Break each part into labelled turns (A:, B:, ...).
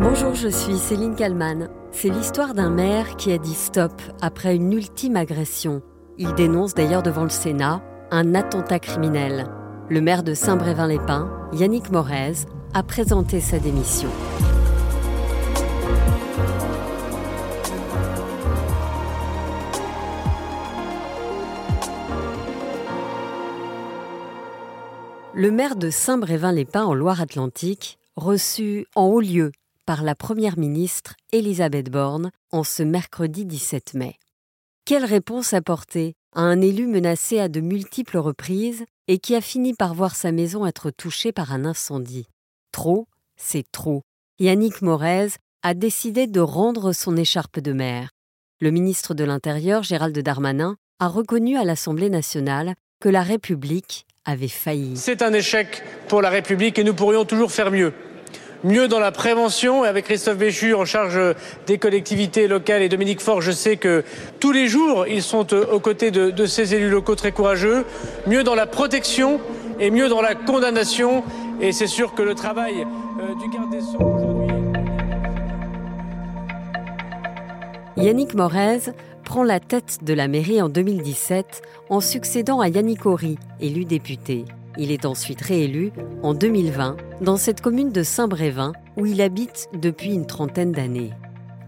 A: Bonjour, je suis Céline Kalman. C'est l'histoire d'un maire qui a dit stop après une ultime agression. Il dénonce d'ailleurs devant le Sénat un attentat criminel. Le maire de Saint-Brévin-les-Pins, Yannick Morez, a présenté sa démission. Le maire de Saint-Brévin-les-Pins en Loire-Atlantique, reçu en haut lieu par la Première ministre Elisabeth Borne en ce mercredi 17 mai. Quelle réponse apporter à un élu menacé à de multiples reprises et qui a fini par voir sa maison être touchée par un incendie? Trop, c'est trop. Yannick Morez a décidé de rendre son écharpe de maire. Le ministre de l'Intérieur, Gérald Darmanin, a reconnu à l'Assemblée nationale que la République avait failli.
B: C'est un échec pour la République et nous pourrions toujours faire mieux mieux dans la prévention. Et avec Christophe Béchu en charge des collectivités locales et Dominique Faure, je sais que tous les jours, ils sont euh, aux côtés de, ces élus locaux très courageux. Mieux dans la protection et mieux dans la condamnation. Et c'est sûr que le travail euh, du garde des Sceaux aujourd'hui.
A: Yannick Morez prend la tête de la mairie en 2017 en succédant à Yannick Horry, élu député. Il est ensuite réélu en 2020 dans cette commune de Saint-Brévin où il habite depuis une trentaine d'années.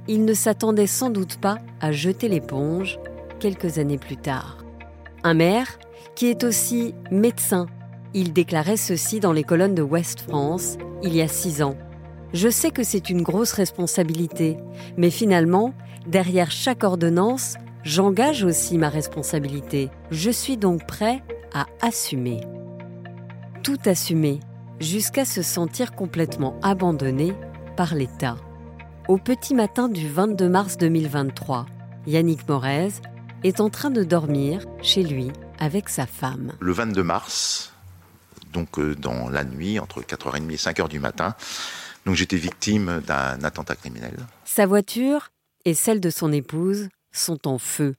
A: Il ne s'attendait sans doute pas à jeter l'éponge quelques années plus tard. Un maire qui est aussi médecin. Il déclarait ceci dans les colonnes de Ouest France il y a six ans. Je sais que c'est une grosse responsabilité, mais finalement, derrière chaque ordonnance, j'engage aussi ma responsabilité. Je suis donc prêt à assumer tout assumer jusqu'à se sentir complètement abandonné par l'État. Au petit matin du 22 mars 2023, Yannick Morez est en train de dormir chez lui avec sa femme.
C: Le 22 mars, donc euh, dans la nuit, entre 4h30 et 5h du matin, donc j'étais victime d'un attentat criminel.
A: Sa voiture et celle de son épouse sont en feu.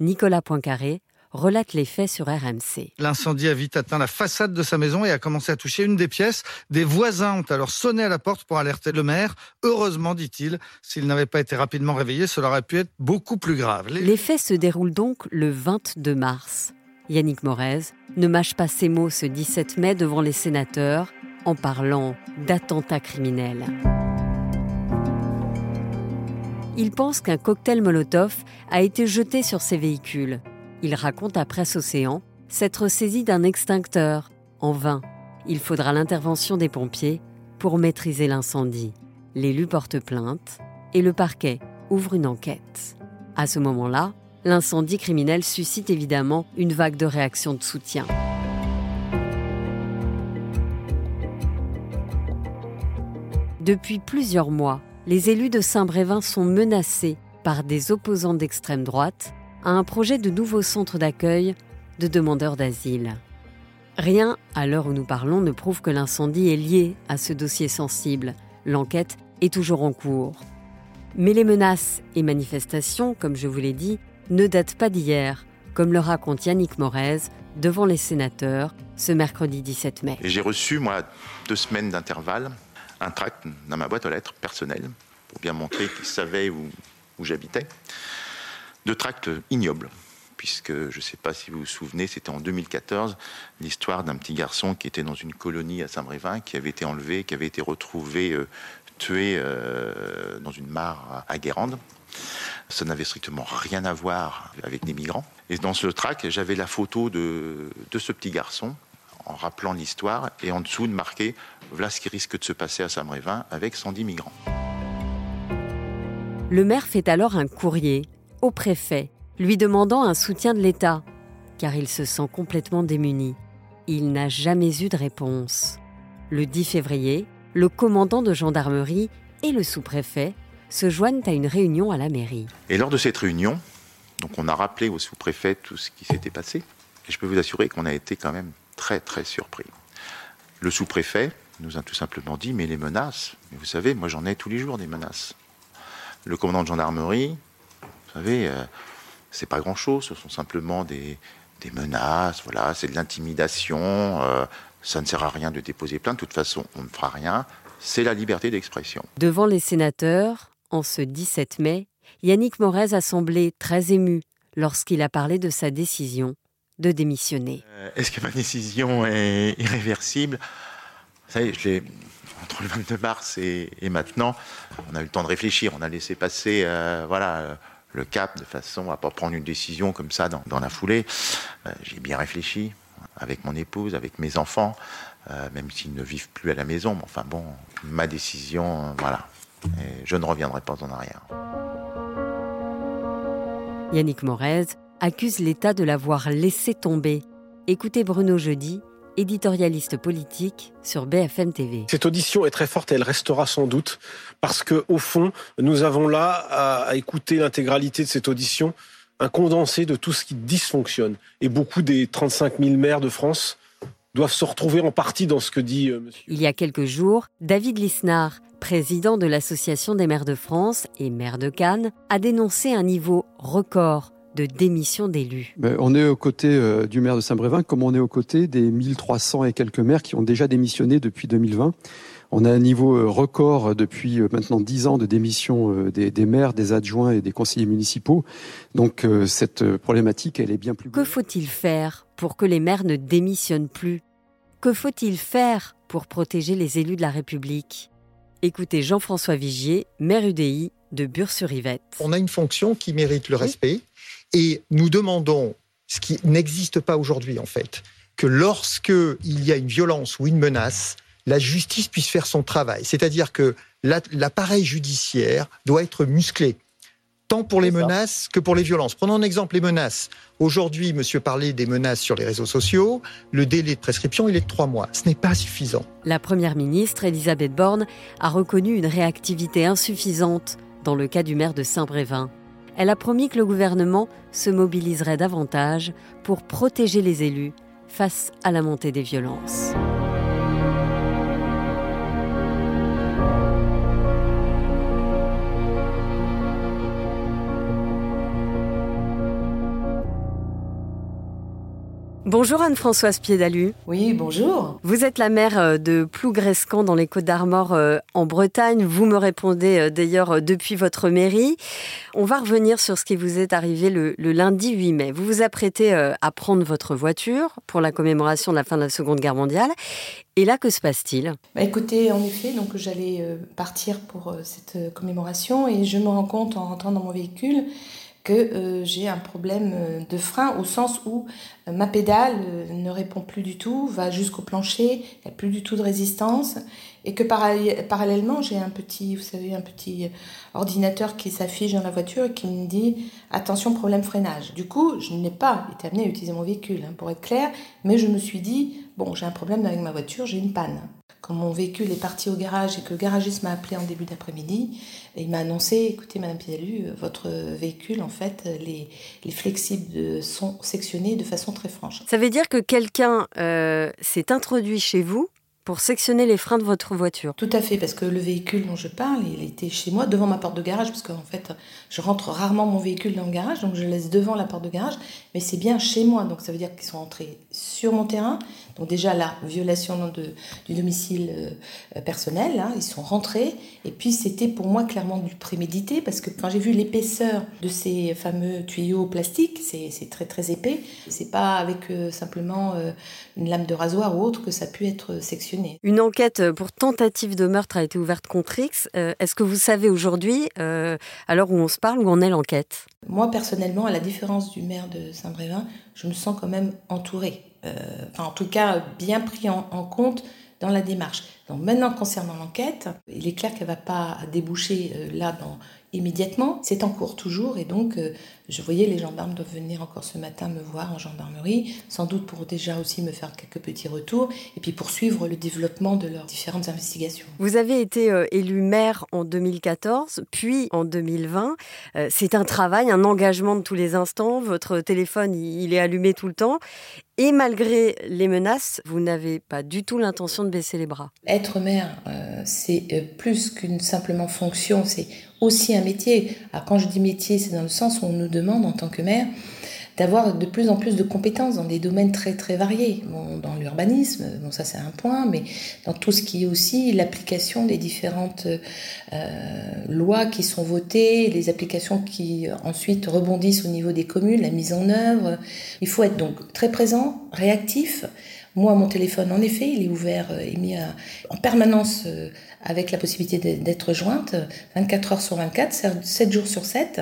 A: Nicolas Poincaré relate les faits sur RMC.
D: L'incendie a vite atteint la façade de sa maison et a commencé à toucher une des pièces. Des voisins ont alors sonné à la porte pour alerter le maire. Heureusement, dit-il, s'il n'avait pas été rapidement réveillé, cela aurait pu être beaucoup plus grave.
A: Les, faits se déroulent donc le 22 mars. Yannick Morez ne mâche pas ses mots ce 17 mai devant les sénateurs en parlant d'attentat criminel. Il pense qu'un cocktail Molotov a été jeté sur ses véhicules. Il raconte à Presse Océan s'être saisi d'un extincteur. En vain, il faudra l'intervention des pompiers pour maîtriser l'incendie. L'élu porte plainte et le parquet ouvre une enquête. À ce moment-là, l'incendie criminel suscite évidemment une vague de réactions de soutien. Depuis plusieurs mois, les élus de Saint-Brévin sont menacés par des opposants d'extrême droite à un projet de nouveau centre d'accueil de demandeurs d'asile. Rien, à l'heure où nous parlons, ne prouve que l'incendie est lié à ce dossier sensible. L'enquête est toujours en cours. Mais les menaces et manifestations, comme je vous l'ai dit, ne datent pas d'hier, comme le raconte Yannick Morez devant les sénateurs ce mercredi 17 mai.
C: J'ai reçu, moi, deux semaines d'intervalle, un tract dans ma boîte aux lettres personnelle pour bien montrer qu'ils savaient où, où j'habitais de tracts ignobles puisque je ne sais pas si vous vous souvenez, c'était en 2014, l'histoire d'un petit garçon qui était dans une colonie à Saint-Brévin, qui avait été enlevé, qui avait été retrouvé euh, tué euh, dans une mare à Guérande. Ça n'avait strictement rien à voir avec des migrants. Et dans ce tract, j'avais la photo de, de ce petit garçon, en rappelant l'histoire, et en dessous de marquer voilà ce qui risque de se passer à Saint-Brévin avec 110 migrants.
A: Le maire fait alors un courrier au préfet, lui demandant un soutien de l'État, car il se sent complètement démuni. Il n'a jamais eu de réponse. Le 10 février, le commandant de gendarmerie et le sous-préfet se joignent à une réunion à la mairie.
C: Et lors de cette réunion, donc on a rappelé au sous-préfet tout ce qui s'était passé, et je peux vous assurer qu'on a été quand même très très surpris. Le sous-préfet nous a tout simplement dit mais les menaces, vous savez, moi j'en ai tous les jours des menaces. Le commandant de gendarmerie vous savez, euh, c'est pas grand-chose, ce sont simplement des, menaces, voilà, c'est de l'intimidation, euh, ça ne sert à rien de déposer plainte, de toute façon, on ne fera rien, c'est la liberté d'expression.
A: Devant les sénateurs, en ce 17 mai, Yannick Morez a semblé très ému lorsqu'il a parlé de sa décision de démissionner.
C: Euh, est-ce que ma décision est irréversible? Vous savez, je entre le 22 mars et, maintenant, on a eu le temps de réfléchir, on a laissé passer euh, voilà, le cap de façon à ne pas prendre une décision comme ça dans, la foulée. Euh, j'ai bien réfléchi avec mon épouse, avec mes enfants, même s'ils ne vivent plus à la maison. Mais enfin bon, ma décision, voilà. Et je ne reviendrai pas en arrière.
A: Yannick Morez accuse l'État de l'avoir laissé tomber. Écoutez Bruno Jeudi, éditorialiste politique sur BFM TV.
E: Cette audition est très forte et elle restera sans doute parce que au fond, nous avons là à, écouter l'intégralité de cette audition un condensé de tout ce qui dysfonctionne. Et beaucoup des 35 000 maires de France doivent se retrouver en partie dans ce que dit euh, monsieur.
A: Il y a quelques jours, David Lisnard, président de l'Association des maires de France et maire de Cannes, a dénoncé un niveau record de démission d'élus.
F: Ben, on est aux côtés euh, du maire de Saint-Brévin comme on est aux côtés des 1300 et quelques maires qui ont déjà démissionné depuis 2020. On a un niveau euh, record depuis euh, maintenant 10 ans de démission des, des, maires, des adjoints et des conseillers municipaux. Donc cette problématique, elle est bien plus...
A: Que faut-il faire pour que les maires ne démissionnent plus? Que faut-il faire pour protéger les élus de la République? Écoutez Jean-François Vigier, maire UDI de Bure-sur-Yvette.
G: On a une fonction qui mérite le respect. Et nous demandons, ce qui n'existe pas aujourd'hui en fait, que lorsque il y a une violence ou une menace, la justice puisse faire son travail. C'est-à-dire que l'appareil judiciaire doit être musclé, tant pour les menaces que pour les violences. Prenons un exemple les menaces. Aujourd'hui, monsieur parlait des menaces sur les réseaux sociaux. Le délai de prescription, il est de trois mois. Ce n'est pas suffisant.
A: La première ministre, Elisabeth Borne, a reconnu une réactivité insuffisante dans le cas du maire de Saint-Brévin elle a promis que le gouvernement se mobiliserait davantage pour protéger les élus face à la montée des violences. Bonjour Anne-Françoise Piedalu.
H: Oui, bonjour.
A: Vous êtes la maire euh, de Plougrescan dans les Côtes d'Armor euh, en Bretagne. Vous me répondez euh, d'ailleurs depuis votre mairie. On va revenir sur ce qui vous est arrivé le, lundi 8 mai. Vous vous apprêtez à prendre votre voiture pour la commémoration de la fin de la Seconde Guerre mondiale. Et là, que se passe-t-il?
H: Bah Écoutez, en effet, donc j'allais partir pour cette commémoration et je me rends compte en rentrant dans mon véhicule que euh, j'ai un problème euh, de frein au sens où euh, ma pédale ne répond plus du tout, va jusqu'au plancher, il n'y a plus du tout de résistance et que parallèlement j'ai un petit, vous savez, un petit ordinateur qui s'affiche dans la voiture et qui me dit attention problème freinage. Du coup, je n'ai pas été amenée à utiliser mon véhicule, hein, pour être clair, mais je me suis dit bon j'ai un problème avec ma voiture, j'ai une panne quand mon véhicule est parti au garage et que le garagiste m'a appelé en début d'après-midi, il m'a annoncé, écoutez Madame Pialu, votre véhicule, en fait, les, les flexibles sont sectionnés de façon très franche.
A: Ça veut dire que quelqu'un euh, s'est introduit chez vous pour sectionner les freins de votre voiture.
H: Tout à fait, parce que le véhicule dont je parle, il était chez moi, devant ma porte de garage, parce qu'en fait, je rentre rarement mon véhicule dans le garage, donc je le laisse devant la porte de garage, mais c'est bien chez moi, donc ça veut dire qu'ils sont entrés sur mon terrain. Donc déjà la violation de, du domicile euh, personnel, hein, ils sont rentrés, et puis c'était pour moi clairement du prémédité, parce que quand j'ai vu l'épaisseur de ces fameux tuyaux plastiques, c'est très très épais, c'est pas avec euh, simplement euh, une lame de rasoir ou autre que ça a pu être sectionné
A: une enquête pour tentative de meurtre a été ouverte contre X. Est-ce que vous savez aujourd'hui, à l'heure où on se parle, où en est l'enquête?
H: Moi, personnellement, à la différence du maire de Saint-Brévin, je me sens quand même entourée. Euh, en tout cas, bien pris en, compte dans la démarche. Donc maintenant, concernant l'enquête, il est clair qu'elle ne va pas déboucher là dans immédiatement. C'est en cours toujours et donc euh, je voyais les gendarmes doivent venir encore ce matin me voir en gendarmerie, sans doute pour déjà aussi me faire quelques petits retours et puis poursuivre le développement de leurs différentes investigations.
A: Vous avez été euh, élu maire en 2014, puis en 2020. Euh, c'est un travail, un engagement de tous les instants. Votre téléphone, il est allumé tout le temps. Et malgré les menaces, vous n'avez pas du tout l'intention de baisser les bras.
H: Être maire, c'est plus qu'une simplement fonction, c'est aussi un métier. Alors quand je dis métier, c'est dans le sens où on nous demande en tant que maire d'avoir de plus en plus de compétences dans des domaines très très variés. dans l'urbanisme, bon ça c'est un point, mais dans tout ce qui est aussi l'application des différentes euh, lois qui sont votées, les applications qui ensuite rebondissent au niveau des communes, la mise en œuvre. Il faut être donc très présent, réactif. Moi, mon téléphone, en effet, il est ouvert et mis en permanence avec la possibilité d'être jointe 24 heures sur 24, 7 jours sur 7,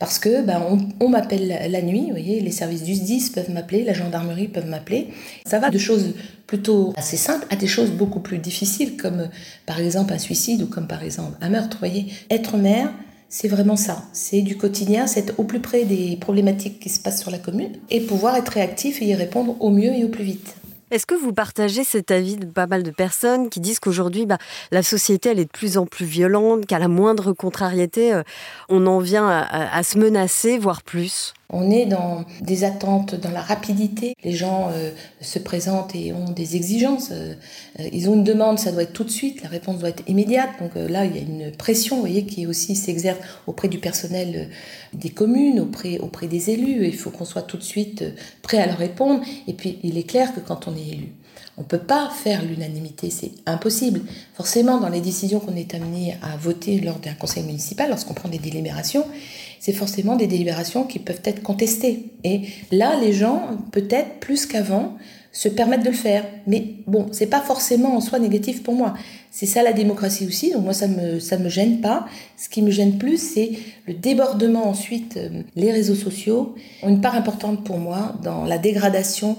H: parce que ben, on, m'appelle la nuit, vous voyez, les services du SDIS peuvent m'appeler, la gendarmerie peuvent m'appeler. Ça va de choses plutôt assez simples à des choses beaucoup plus difficiles, comme par exemple un suicide ou comme par exemple un meurtre. Vous voyez, être mère, c'est vraiment ça. C'est du quotidien, c'est au plus près des problématiques qui se passent sur la commune et pouvoir être réactif et y répondre au mieux et au plus vite.
A: Est-ce que vous partagez cet avis de pas mal de personnes qui disent qu'aujourd'hui, bah, la société, elle est de plus en plus violente, qu'à la moindre contrariété, euh, on en vient à se menacer, voire plus?
H: On est dans des attentes, dans la rapidité. Les gens euh, se présentent et ont des exigences. Euh, ils ont une demande, ça doit être tout de suite, la réponse doit être immédiate. Donc là, il y a une pression, voyez, qui aussi s'exerce auprès du personnel des communes, auprès, auprès des élus. Il faut qu'on soit tout de suite prêt à leur répondre. Et puis, il est clair que quand on on ne peut pas faire l'unanimité, c'est impossible. Forcément, dans les décisions qu'on est amené à voter lors d'un conseil municipal, lorsqu'on prend des délibérations, c'est forcément des délibérations qui peuvent être contestées. Et là, les gens, peut-être plus qu'avant, se permettent de le faire. Mais bon, c'est pas forcément en soi négatif pour moi. C'est ça la démocratie aussi, donc moi ça me ça me gêne pas. Ce qui me gêne plus, c'est le débordement ensuite. Euh, les réseaux sociaux ont une part importante pour moi dans la dégradation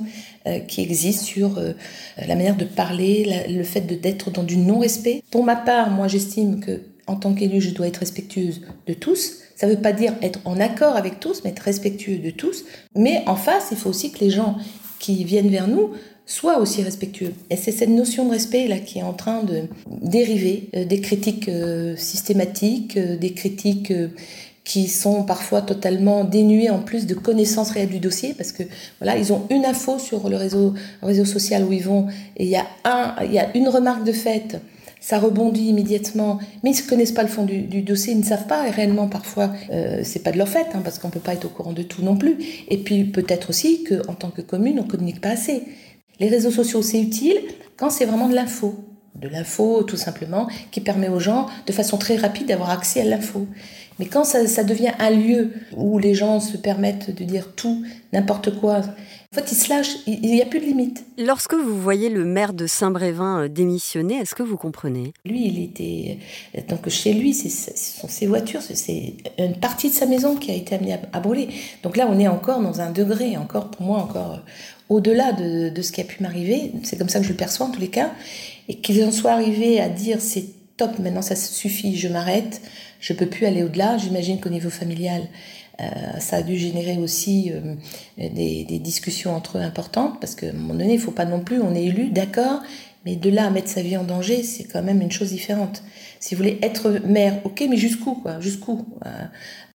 H: euh, qui existe sur euh, la manière de parler, le fait d'être dans du non-respect. Pour ma part, moi j'estime que en tant qu'élu, je dois être respectueuse de tous. Ça ne veut pas dire être en accord avec tous, mais être respectueux de tous. Mais en face, il faut aussi que les gens qui viennent vers nous soient aussi respectueux. Et c'est cette notion de respect là qui est en train de dériver euh, des critiques euh, systématiques, euh, des critiques qui sont parfois totalement dénuées en plus de connaissances réelles du dossier parce que voilà ils ont une info sur le réseau réseau social où ils vont et il y a un il y a une remarque de fait ça rebondit immédiatement, mais ils ne connaissent pas le fond du, dossier, ils ne savent pas, et réellement parfois euh, c'est pas de leur fait, hein, parce qu'on ne peut pas être au courant de tout non plus. Et puis peut-être aussi qu'en tant que commune, on ne communique pas assez. Les réseaux sociaux, c'est utile quand c'est vraiment de l'info. De l'info, tout simplement, qui permet aux gens, de façon très rapide, d'avoir accès à l'info. Mais quand ça, ça, devient un lieu où les gens se permettent de dire tout, n'importe quoi, en fait, il se lâche, il n'y a plus de limite.
A: Lorsque vous voyez le maire de Saint-Brévin euh, démissionner, est-ce que vous comprenez?
H: Lui, il était. Donc, chez lui, ce sont ses voitures, c'est une partie de sa maison qui a été amenée à, brûler. Donc là, on est encore dans un degré, encore pour moi, encore euh, au-delà de, de, ce qui a pu m'arriver. C'est comme ça que je le perçois en tous les cas. Et qu'ils en soient arrivés à dire c'est top, maintenant ça suffit, je m'arrête, je peux plus aller au-delà. J'imagine qu'au niveau familial, euh, ça a dû générer aussi euh, des, discussions entre eux importantes, parce qu'à un moment donné, il faut pas non plus, on est élu, d'accord, mais de là à mettre sa vie en danger, c'est quand même une chose différente. Si vous voulez être maire, ok, mais jusqu'où, quoi, jusqu'où euh,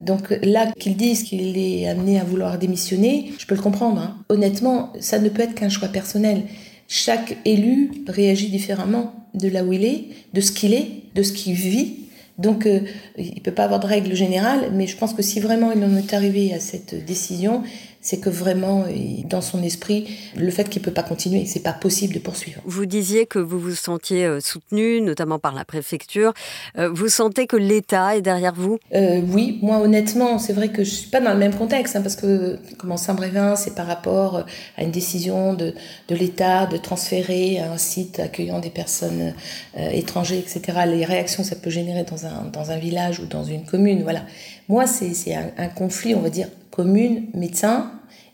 H: Donc là, qu'ils disent qu'il est amené à vouloir démissionner, je peux le comprendre. Hein. Honnêtement, ça ne peut être qu'un choix personnel. Chaque élu réagit différemment de là où il est, de ce qu'il est, de ce qu'il vit. Donc, euh, il ne peut pas avoir de règle générale, mais je pense que si vraiment il en est arrivé à cette décision, c'est que vraiment, dans son esprit, le fait qu'il ne peut pas continuer, c'est pas possible de poursuivre.
A: Vous disiez que vous vous sentiez euh, soutenu, notamment par la préfecture. Euh, vous sentez que l'État est derrière vous?
H: Euh, Oui, moi honnêtement, c'est vrai que je suis pas dans le même contexte, hein, parce que comment Saint-Brévin, c'est par rapport à une décision de, de l'État de transférer un site accueillant des personnes étrangères, etc. Les réactions que ça peut générer dans un, dans un village ou dans une commune, voilà. Moi, c'est un, conflit, on va dire, commune, médecin,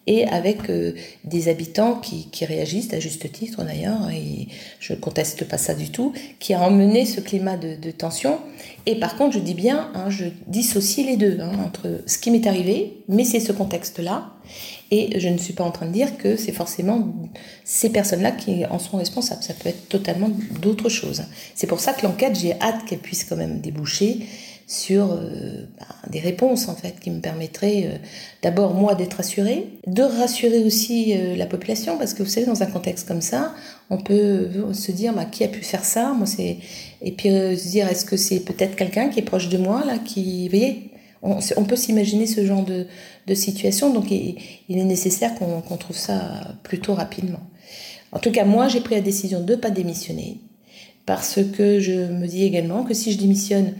H: et avec euh, des habitants qui, réagissent à juste titre d'ailleurs, et je ne conteste pas ça du tout, qui a emmené ce climat de, tension. Et par contre, je dis bien, hein, je dissocie les deux, hein, entre ce qui m'est arrivé, mais c'est ce contexte-là, et je ne suis pas en train de dire que c'est forcément ces personnes-là qui en sont responsables, ça peut être totalement d'autres choses. C'est pour ça que l'enquête, j'ai hâte qu'elle puisse quand même déboucher sur euh, bah, des réponses en fait qui me permettraient euh, d'abord moi d'être rassurée, de rassurer aussi euh, la population parce que vous savez dans un contexte comme ça, on peut se dire bah, qui a pu faire ça, moi c'est et puis se dire est-ce que c'est peut-être quelqu'un qui est proche de moi là qui vous voyez On, peut s'imaginer ce genre de, situation, donc il, est nécessaire qu'on trouve ça plutôt rapidement. En tout cas, moi, j'ai pris la décision de ne pas démissionner, parce que je me dis également que si je démissionne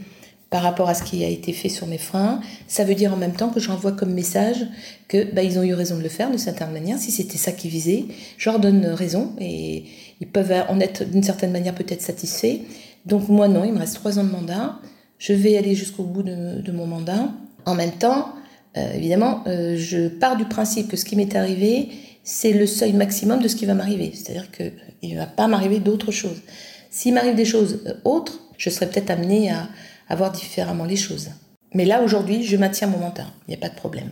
H: par rapport à ce qui a été fait sur mes freins, ça veut dire en même temps que j'envoie comme message que bah, ils ont eu raison de le faire de certaine manière. Si c'était ça qu'ils visaient, je leur donne raison et ils peuvent en être d'une certaine manière peut-être satisfaits. Donc moi non, il me reste trois ans de mandat. Je vais aller jusqu'au bout de, mon mandat. En même temps, euh, évidemment, euh, je pars du principe que ce qui m'est arrivé, c'est le seuil maximum de ce qui va m'arriver. C'est-à-dire qu'il ne va pas m'arriver d'autres choses. S'il m'arrive des choses euh, autres, je serais peut-être amenée à, à voir différemment les choses. Mais là, aujourd'hui, je maintiens mon mandat. Il n'y a pas de problème.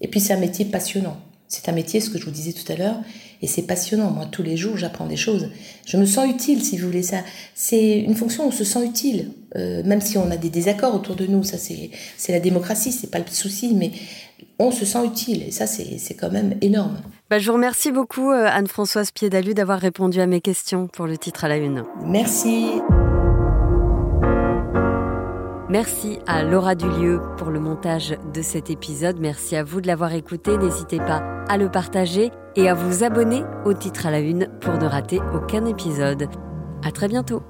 H: Et puis, c'est un métier passionnant. C'est un métier, ce que je vous disais tout à l'heure, et c'est passionnant. Moi, tous les jours, j'apprends des choses. Je me sens utile, si vous voulez. Ça, c'est une fonction où on se sent utile, euh, même si on a des désaccords autour de nous. Ça, c'est, la démocratie, c'est pas le souci, mais on se sent utile. Et ça, c'est, c'est quand même énorme.
A: Bah, je vous remercie beaucoup, euh, Anne-Françoise Piedalu, d'avoir répondu à mes questions pour le titre à la une.
H: Merci.
A: Merci à Laura Dulieu pour le montage de cet épisode. Merci à vous de l'avoir écouté. N'hésitez pas à le partager et à vous abonner au titre à la une pour ne rater aucun épisode. À très bientôt.